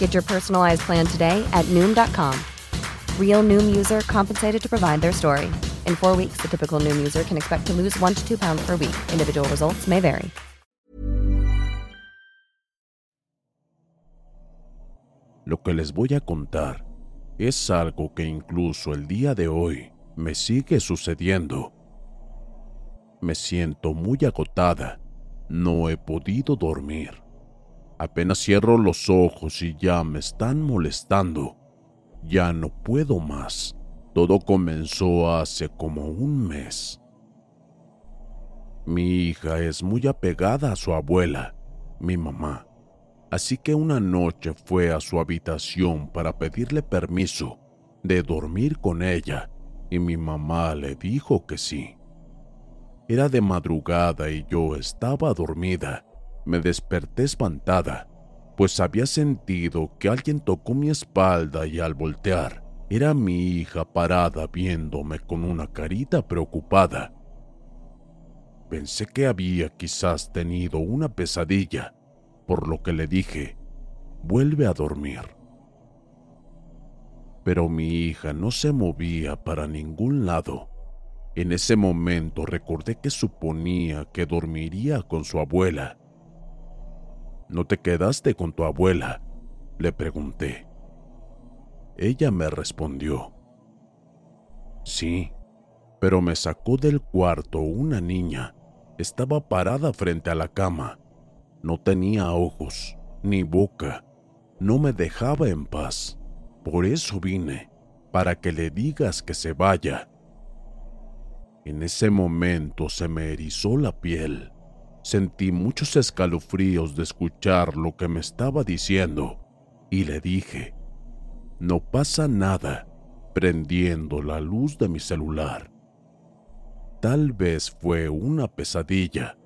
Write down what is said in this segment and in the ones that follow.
Get your personalized plan today at Noom.com. Real Noom user compensated to provide their story. In four weeks, the typical Noom user can expect to lose one to two pounds per week. Individual results may vary. Lo que les voy a contar es algo que incluso el día de hoy me sigue sucediendo. Me siento muy agotada. No he podido dormir. Apenas cierro los ojos y ya me están molestando. Ya no puedo más. Todo comenzó hace como un mes. Mi hija es muy apegada a su abuela, mi mamá. Así que una noche fue a su habitación para pedirle permiso de dormir con ella y mi mamá le dijo que sí. Era de madrugada y yo estaba dormida. Me desperté espantada, pues había sentido que alguien tocó mi espalda y al voltear era mi hija parada viéndome con una carita preocupada. Pensé que había quizás tenido una pesadilla, por lo que le dije, vuelve a dormir. Pero mi hija no se movía para ningún lado. En ese momento recordé que suponía que dormiría con su abuela. ¿No te quedaste con tu abuela? Le pregunté. Ella me respondió. Sí, pero me sacó del cuarto una niña. Estaba parada frente a la cama. No tenía ojos, ni boca. No me dejaba en paz. Por eso vine, para que le digas que se vaya. En ese momento se me erizó la piel. Sentí muchos escalofríos de escuchar lo que me estaba diciendo y le dije, no pasa nada, prendiendo la luz de mi celular. Tal vez fue una pesadilla.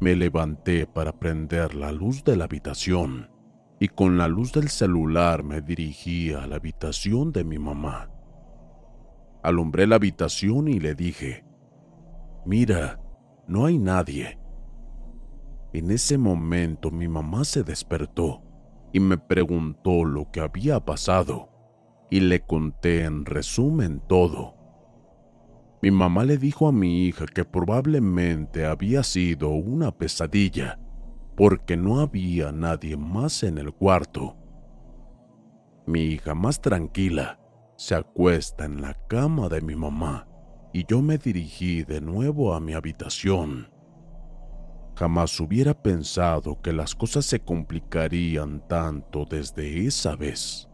Me levanté para prender la luz de la habitación y con la luz del celular me dirigí a la habitación de mi mamá. Alumbré la habitación y le dije, mira, no hay nadie. En ese momento mi mamá se despertó y me preguntó lo que había pasado y le conté en resumen todo. Mi mamá le dijo a mi hija que probablemente había sido una pesadilla porque no había nadie más en el cuarto. Mi hija más tranquila se acuesta en la cama de mi mamá y yo me dirigí de nuevo a mi habitación. Jamás hubiera pensado que las cosas se complicarían tanto desde esa vez.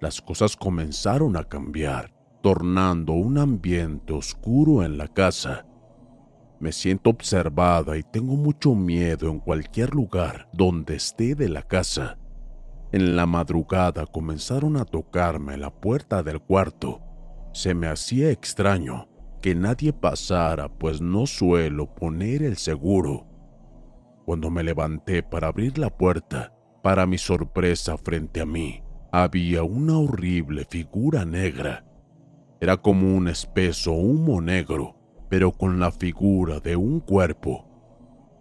Las cosas comenzaron a cambiar, tornando un ambiente oscuro en la casa. Me siento observada y tengo mucho miedo en cualquier lugar donde esté de la casa. En la madrugada comenzaron a tocarme la puerta del cuarto. Se me hacía extraño que nadie pasara, pues no suelo poner el seguro. Cuando me levanté para abrir la puerta, Para mi sorpresa frente a mí había una horrible figura negra. Era como un espeso humo negro, pero con la figura de un cuerpo.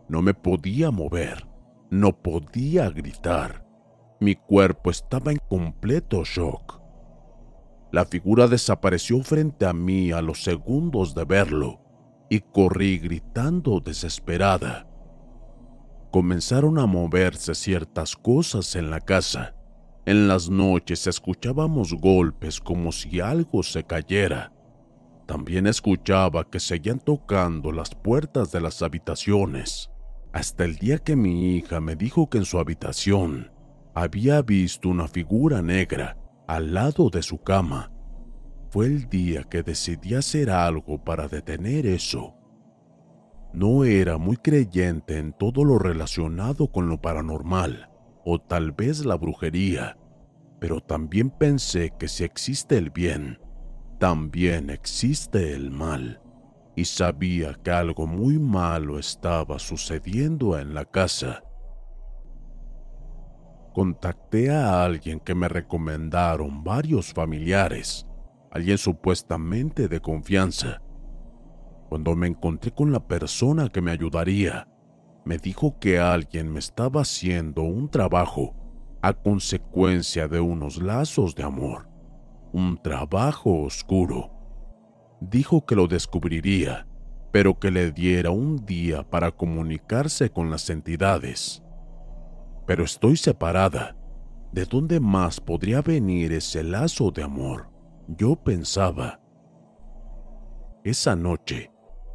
No me podía mover, no podía gritar. Mi cuerpo estaba en completo shock. La figura desapareció frente a mí a los segundos de verlo y corrí gritando desesperada. Comenzaron a moverse ciertas cosas en la casa. En las noches escuchábamos golpes como si algo se cayera. También escuchaba que seguían tocando las puertas de las habitaciones, hasta el día que mi hija me dijo que en su habitación había visto una figura negra al lado de su cama. Fue el día que decidí hacer algo para detener eso. No era muy creyente en todo lo relacionado con lo paranormal, o tal vez la brujería, pero también pensé que si existe el bien, también existe el mal, y sabía que algo muy malo estaba sucediendo en la casa. Contacté a alguien que me recomendaron varios familiares, alguien supuestamente de confianza, cuando me encontré con la persona que me ayudaría, me dijo que alguien me estaba haciendo un trabajo a consecuencia de unos lazos de amor, un trabajo oscuro. Dijo que lo descubriría, pero que le diera un día para comunicarse con las entidades. Pero estoy separada. ¿De dónde más podría venir ese lazo de amor? Yo pensaba. Esa noche,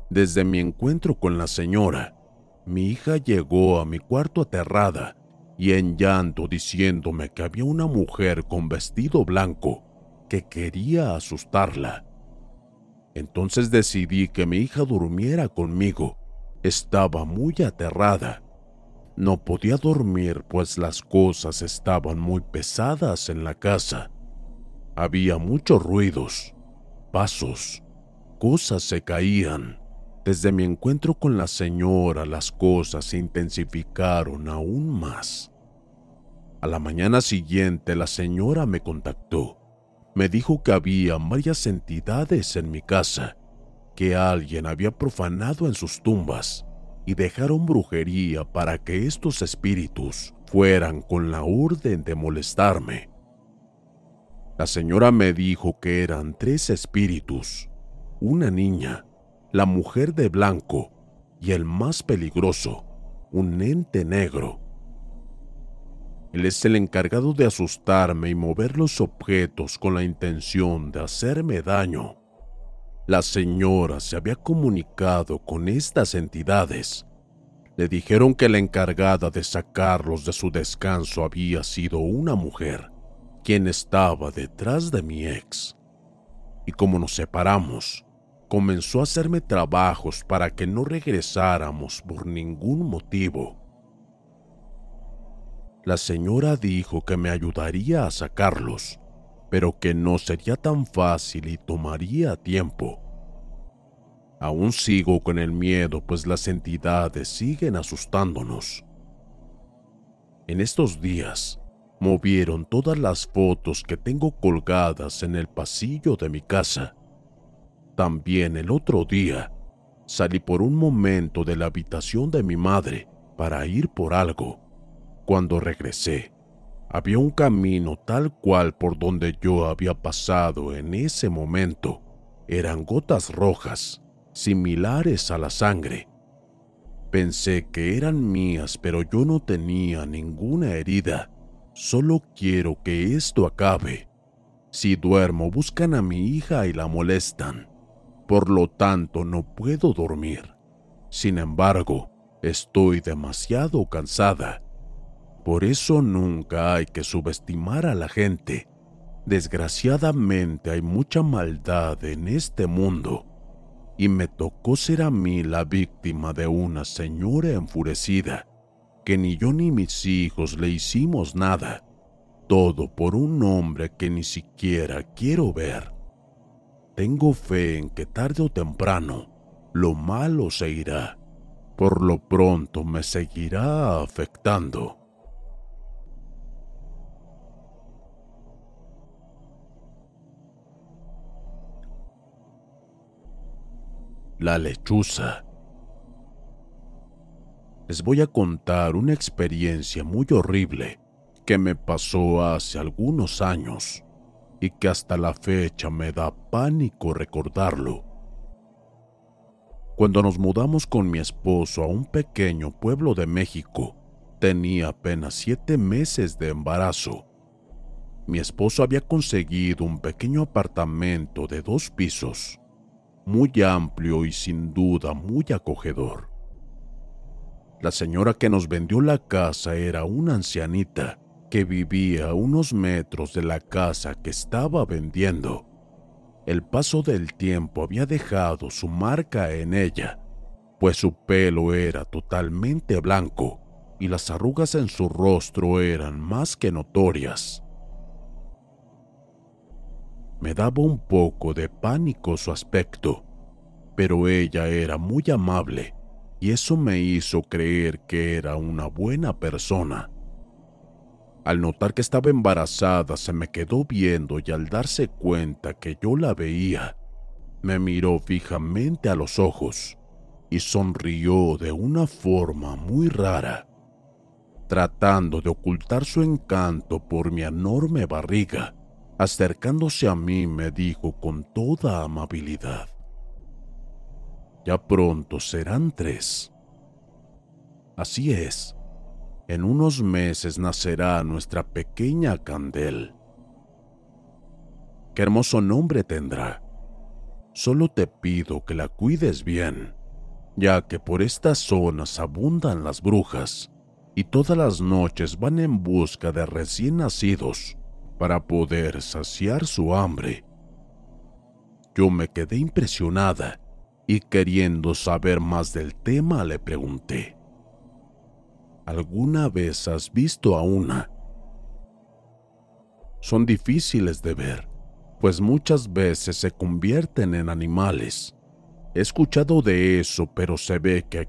desde mi encuentro con la señora, mi hija llegó a mi cuarto aterrada y en llanto diciéndome que había una mujer con vestido blanco que quería asustarla. Entonces decidí que mi hija durmiera conmigo. Estaba muy aterrada. No podía dormir pues las cosas estaban muy pesadas en la casa. Había muchos ruidos, pasos, cosas se caían. Desde mi encuentro con la señora las cosas se intensificaron aún más. A la mañana siguiente la señora me contactó. Me dijo que había varias entidades en mi casa, que alguien había profanado en sus tumbas y dejaron brujería para que estos espíritus fueran con la orden de molestarme. La señora me dijo que eran tres espíritus, una niña, la mujer de blanco y el más peligroso, un ente negro. Él es el encargado de asustarme y mover los objetos con la intención de hacerme daño. La señora se había comunicado con estas entidades. Le dijeron que la encargada de sacarlos de su descanso había sido una mujer, quien estaba detrás de mi ex. Y como nos separamos, comenzó a hacerme trabajos para que no regresáramos por ningún motivo. La señora dijo que me ayudaría a sacarlos, pero que no sería tan fácil y tomaría tiempo. Aún sigo con el miedo pues las entidades siguen asustándonos. En estos días, movieron todas las fotos que tengo colgadas en el pasillo de mi casa también el otro día salí por un momento de la habitación de mi madre para ir por algo. Cuando regresé, había un camino tal cual por donde yo había pasado en ese momento. Eran gotas rojas, similares a la sangre. Pensé que eran mías, pero yo no tenía ninguna herida. Solo quiero que esto acabe. Si duermo, buscan a mi hija y la molestan por lo tanto no puedo dormir. Sin embargo, estoy demasiado cansada. Por eso nunca hay que subestimar a la gente. Desgraciadamente hay mucha maldad en este mundo y me tocó ser a mí la víctima de una señora enfurecida, que ni yo ni mis hijos le hicimos nada, todo por un hombre que ni siquiera quiero ver. Tengo fe en que tarde o temprano lo malo se irá. Por lo pronto me seguirá afectando. La lechuza. Les voy a contar una experiencia muy horrible que me pasó hace algunos años y que hasta la fecha me da pánico recordarlo. Cuando nos mudamos con mi esposo a un pequeño pueblo de México, tenía apenas siete meses de embarazo. Mi esposo había conseguido un pequeño apartamento de dos pisos, muy amplio y sin duda muy acogedor. La señora que nos vendió la casa era una ancianita que vivía a unos metros de la casa que estaba vendiendo. El paso del tiempo había dejado su marca en ella, pues su pelo era totalmente blanco y las arrugas en su rostro eran más que notorias. Me daba un poco de pánico su aspecto, pero ella era muy amable y eso me hizo creer que era una buena persona. Al notar que estaba embarazada, se me quedó viendo y al darse cuenta que yo la veía, me miró fijamente a los ojos y sonrió de una forma muy rara, tratando de ocultar su encanto por mi enorme barriga. Acercándose a mí me dijo con toda amabilidad, ya pronto serán tres. Así es, en unos meses nacerá nuestra pequeña Candel. Qué hermoso nombre tendrá. Solo te pido que la cuides bien, ya que por estas zonas abundan las brujas y todas las noches van en busca de recién nacidos para poder saciar su hambre. Yo me quedé impresionada y queriendo saber más del tema le pregunté, ¿Alguna vez has visto a una? Son difíciles de ver, pues muchas veces se convierten en animales. He escuchado de eso, pero se ve que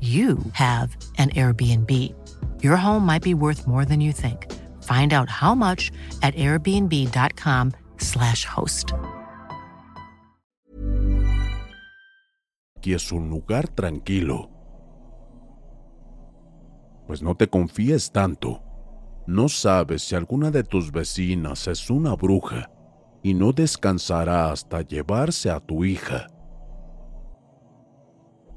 you have an Airbnb. Your home might be worth more than you think. Find out how much at airbnb.com/slash host. es un lugar tranquilo. Pues no te confíes tanto. No sabes si alguna de tus vecinas es una bruja y no descansará hasta llevarse a tu hija.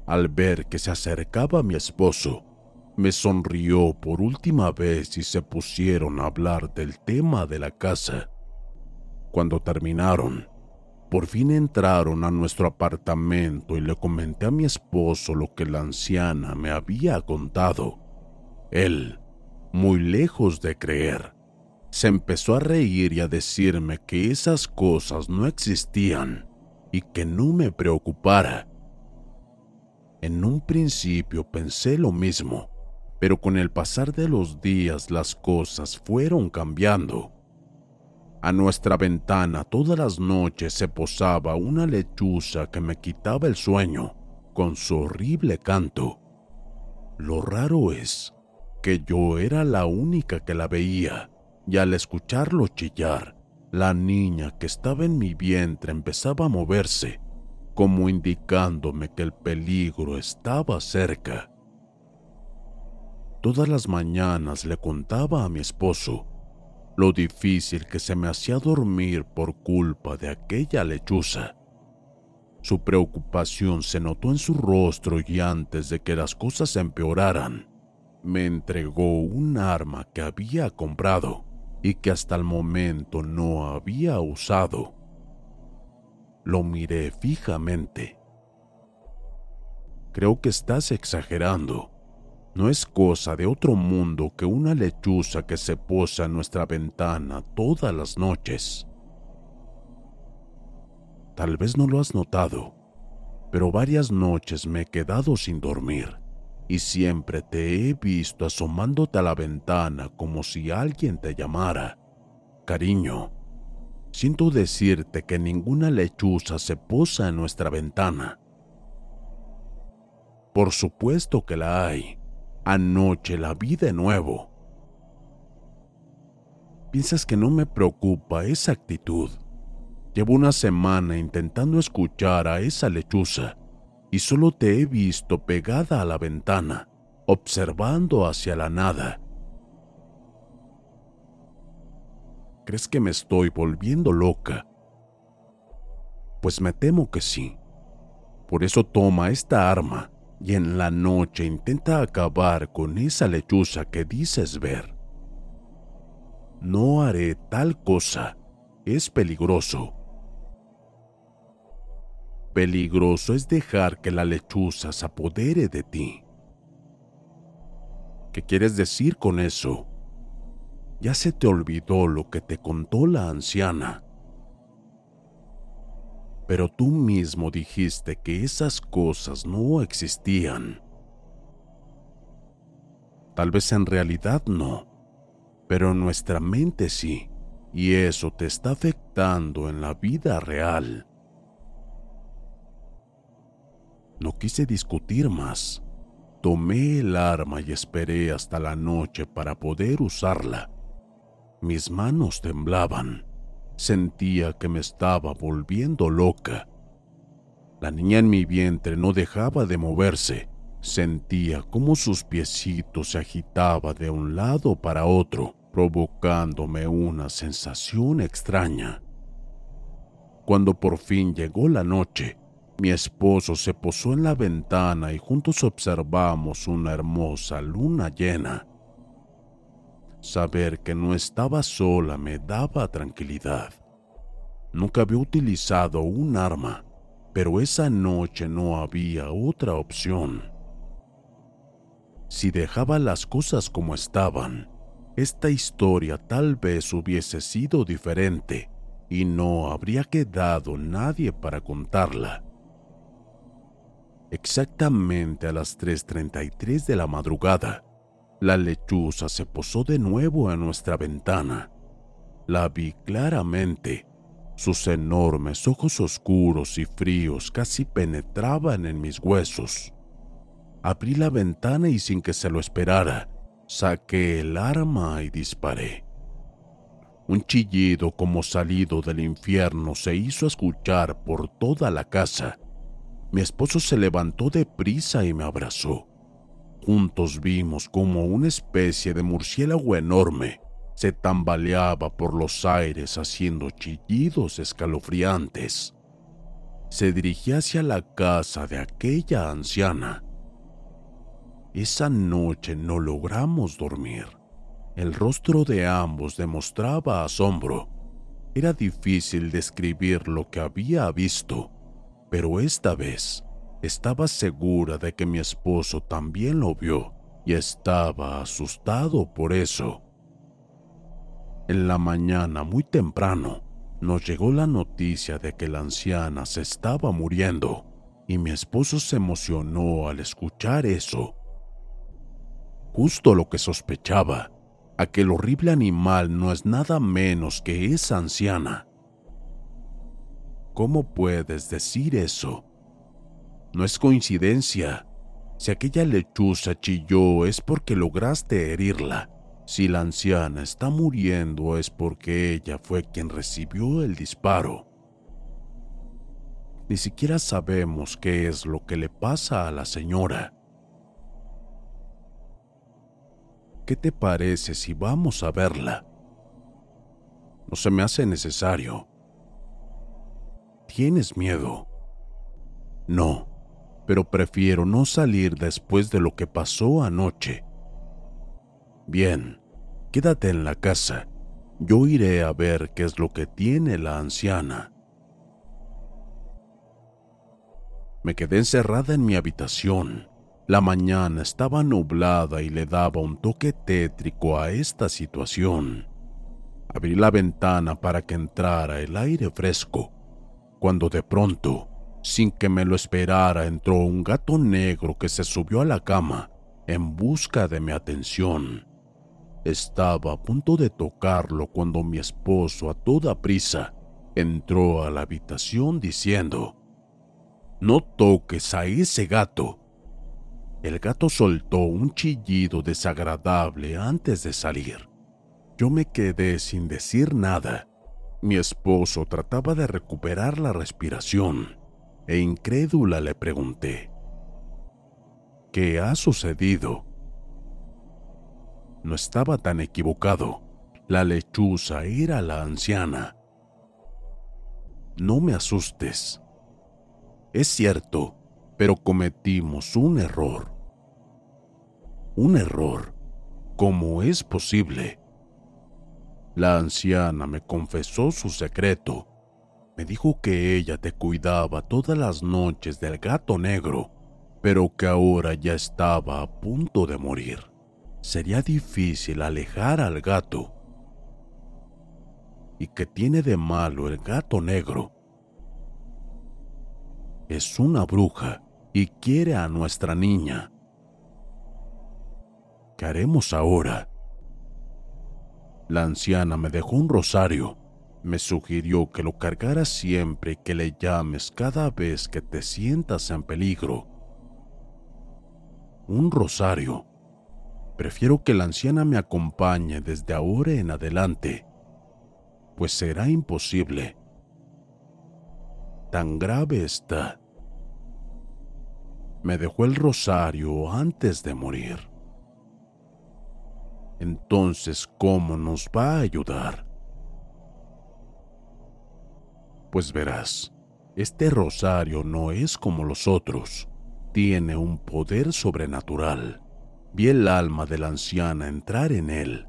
Al ver que se acercaba mi esposo, me sonrió por última vez y se pusieron a hablar del tema de la casa. Cuando terminaron, por fin entraron a nuestro apartamento y le comenté a mi esposo lo que la anciana me había contado. Él, muy lejos de creer, se empezó a reír y a decirme que esas cosas no existían y que no me preocupara. En un principio pensé lo mismo, pero con el pasar de los días las cosas fueron cambiando. A nuestra ventana todas las noches se posaba una lechuza que me quitaba el sueño con su horrible canto. Lo raro es que yo era la única que la veía y al escucharlo chillar, la niña que estaba en mi vientre empezaba a moverse, como indicándome que el peligro estaba cerca. Todas las mañanas le contaba a mi esposo lo difícil que se me hacía dormir por culpa de aquella lechuza, Su preocupación se notó en su rostro y antes de que las cosas empeoraran, me entregó un arma que había comprado y que hasta el momento no había usado. Lo miré fijamente. Creo que estás exagerando. No es cosa de otro mundo que una lechuza que se posa en nuestra ventana todas las noches. Tal vez no lo has notado, pero varias noches me he quedado sin dormir y siempre te he visto asomándote a la ventana como si alguien te llamara. Cariño, siento decirte que ninguna lechuza se posa en nuestra ventana. Por supuesto que la hay. Anoche la vi de nuevo. ¿Piensas que no me preocupa esa actitud? Llevo una semana intentando escuchar a esa lechuza y solo te he visto pegada a la ventana, observando hacia la nada. ¿Crees que me estoy volviendo loca? Pues me temo que sí. Por eso toma esta arma y en la noche intenta acabar con esa lechuza que dices ver. No haré tal cosa. Es peligroso. Peligroso es dejar que la lechuza se apodere de ti. ¿Qué quieres decir con eso? Ya se te olvidó lo que te contó la anciana. Pero tú mismo dijiste que esas cosas no existían. Tal vez en realidad no, pero en nuestra mente sí, y eso te está afectando en la vida real. No quise discutir más. Tomé el arma y esperé hasta la noche para poder usarla. Mis manos temblaban. Sentía que me estaba volviendo loca. La niña en mi vientre no dejaba de moverse. Sentía como sus piecitos se agitaba de un lado para otro, provocándome una sensación extraña. Cuando por fin llegó la noche, mi esposo se posó en la ventana y juntos observamos una hermosa luna llena. Saber que no estaba sola me daba tranquilidad. Nunca había utilizado un arma, pero esa noche no había otra opción. Si dejaba las cosas como estaban, esta historia tal vez hubiese sido diferente y no habría quedado nadie para contarla. Exactamente a las 3.33 de la madrugada, la lechuza se posó de nuevo en nuestra ventana. La vi claramente. Sus enormes ojos oscuros y fríos casi penetraban en mis huesos. Abrí la ventana y sin que se lo esperara, saqué el arma y disparé. Un chillido como salido del infierno se hizo escuchar por toda la casa mi esposo se levantó deprisa y me abrazó. Juntos vimos como una especie de murciélago enorme se tambaleaba por los aires haciendo chillidos escalofriantes. Se dirigía hacia la casa de aquella anciana. Esa noche no logramos dormir. El rostro de ambos demostraba asombro. Era difícil describir lo que había visto pero esta vez estaba segura de que mi esposo también lo vio y estaba asustado por eso. En la mañana, muy temprano, nos llegó la noticia de que la anciana se estaba muriendo y mi esposo se emocionó al escuchar eso. Justo lo que sospechaba, aquel horrible animal no es nada menos que esa anciana. ¿Cómo puedes decir eso? No es coincidencia. Si aquella lechuza chilló es porque lograste herirla. Si la anciana está muriendo es porque ella fue quien recibió el disparo. Ni siquiera sabemos qué es lo que le pasa a la señora. ¿Qué te parece si vamos a verla? No se me hace necesario. Tienes miedo. No, pero prefiero no salir después de lo que pasó anoche. Bien, quédate en la casa. Yo iré a ver qué es lo que tiene la anciana. Me quedé encerrada en mi habitación. La mañana estaba nublada y le daba un toque tétrico a esta situación. Abrí la ventana para que entrara el aire fresco, cuando de pronto, sin que me lo esperara, entró un gato negro que se subió a la cama en busca de mi atención. Estaba a punto de tocarlo cuando mi esposo a toda prisa entró a la habitación diciendo, No toques a ese gato. El gato soltó un chillido desagradable antes de salir. Yo me quedé sin decir nada. Mi esposo trataba de recuperar la respiración e incrédula le pregunté, ¿qué ha sucedido? No estaba tan equivocado. La lechuza era la anciana. No me asustes. Es cierto, pero cometimos un error. Un error. ¿Cómo es posible? La anciana me confesó su secreto. Me dijo que ella te cuidaba todas las noches del gato negro, pero que ahora ya estaba a punto de morir sería difícil alejar al gato. ¿Y qué tiene de malo el gato negro? Es una bruja y quiere a nuestra niña. ¿Qué haremos ahora? La anciana me dejó un rosario. Me sugirió que lo cargara siempre que le llames cada vez que te sientas en peligro. Un rosario Prefiero que la anciana me acompañe desde ahora en adelante, pues será imposible. Tan grave está. Me dejó el rosario antes de morir. Entonces, ¿cómo nos va a ayudar? Pues verás, este rosario no es como los otros, tiene un poder sobrenatural vi el alma de la anciana entrar en él.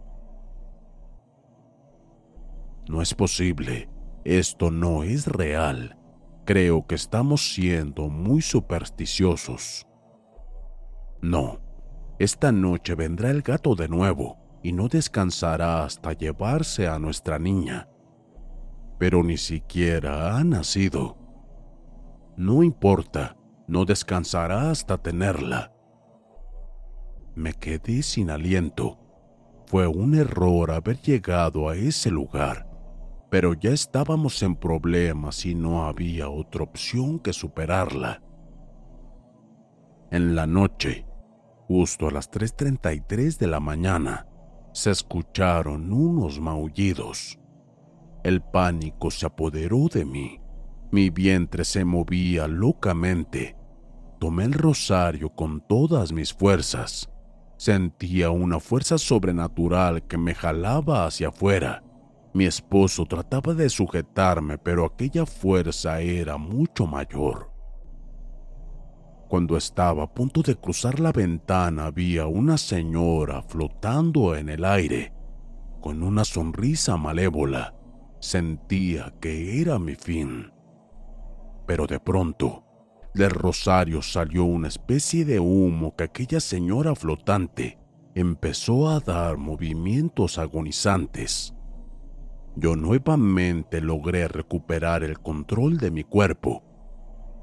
No es posible, esto no es real. Creo que estamos siendo muy supersticiosos. No, esta noche vendrá el gato de nuevo y no descansará hasta llevarse a nuestra niña. Pero ni siquiera ha nacido. No importa, no descansará hasta tenerla me quedé sin aliento. Fue un error haber llegado a ese lugar, pero ya estábamos en problemas y no había otra opción que superarla. En la noche, justo a las 3.33 de la mañana, se escucharon unos maullidos. El pánico se apoderó de mí. Mi vientre se movía locamente. Tomé el rosario con todas mis fuerzas Sentía una fuerza sobrenatural que me jalaba hacia afuera. Mi esposo trataba de sujetarme, pero aquella fuerza era mucho mayor. Cuando estaba a punto de cruzar la ventana había una señora flotando en el aire, con una sonrisa malévola. Sentía que era mi fin. Pero de pronto del rosario salió una especie de humo que aquella señora flotante empezó a dar movimientos agonizantes. Yo nuevamente logré recuperar el control de mi cuerpo.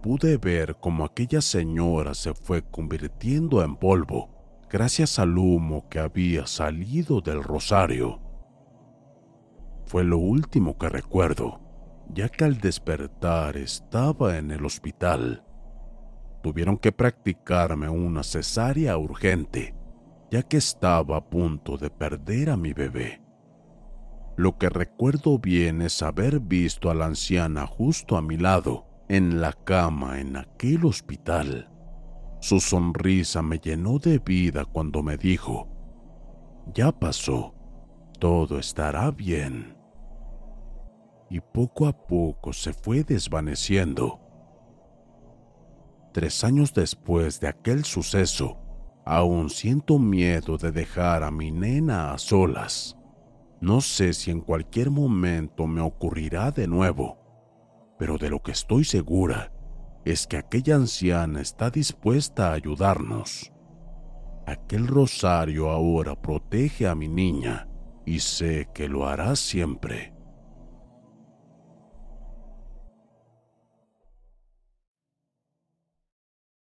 Pude ver cómo aquella señora se fue convirtiendo en polvo gracias al humo que había salido del rosario. Fue lo último que recuerdo, ya que al despertar estaba en el hospital tuvieron que practicarme una cesárea urgente, ya que estaba a punto de perder a mi bebé. Lo que recuerdo bien es haber visto a la anciana justo a mi lado, en la cama en aquel hospital. Su sonrisa me llenó de vida cuando me dijo, ya pasó, todo estará bien. Y poco a poco se fue desvaneciendo Tres años después de aquel suceso, aún siento miedo de dejar a mi nena a solas. No sé si en cualquier momento me ocurrirá de nuevo, pero de lo que estoy segura es que aquella anciana está dispuesta a ayudarnos. Aquel rosario ahora protege a mi niña y sé que lo hará siempre.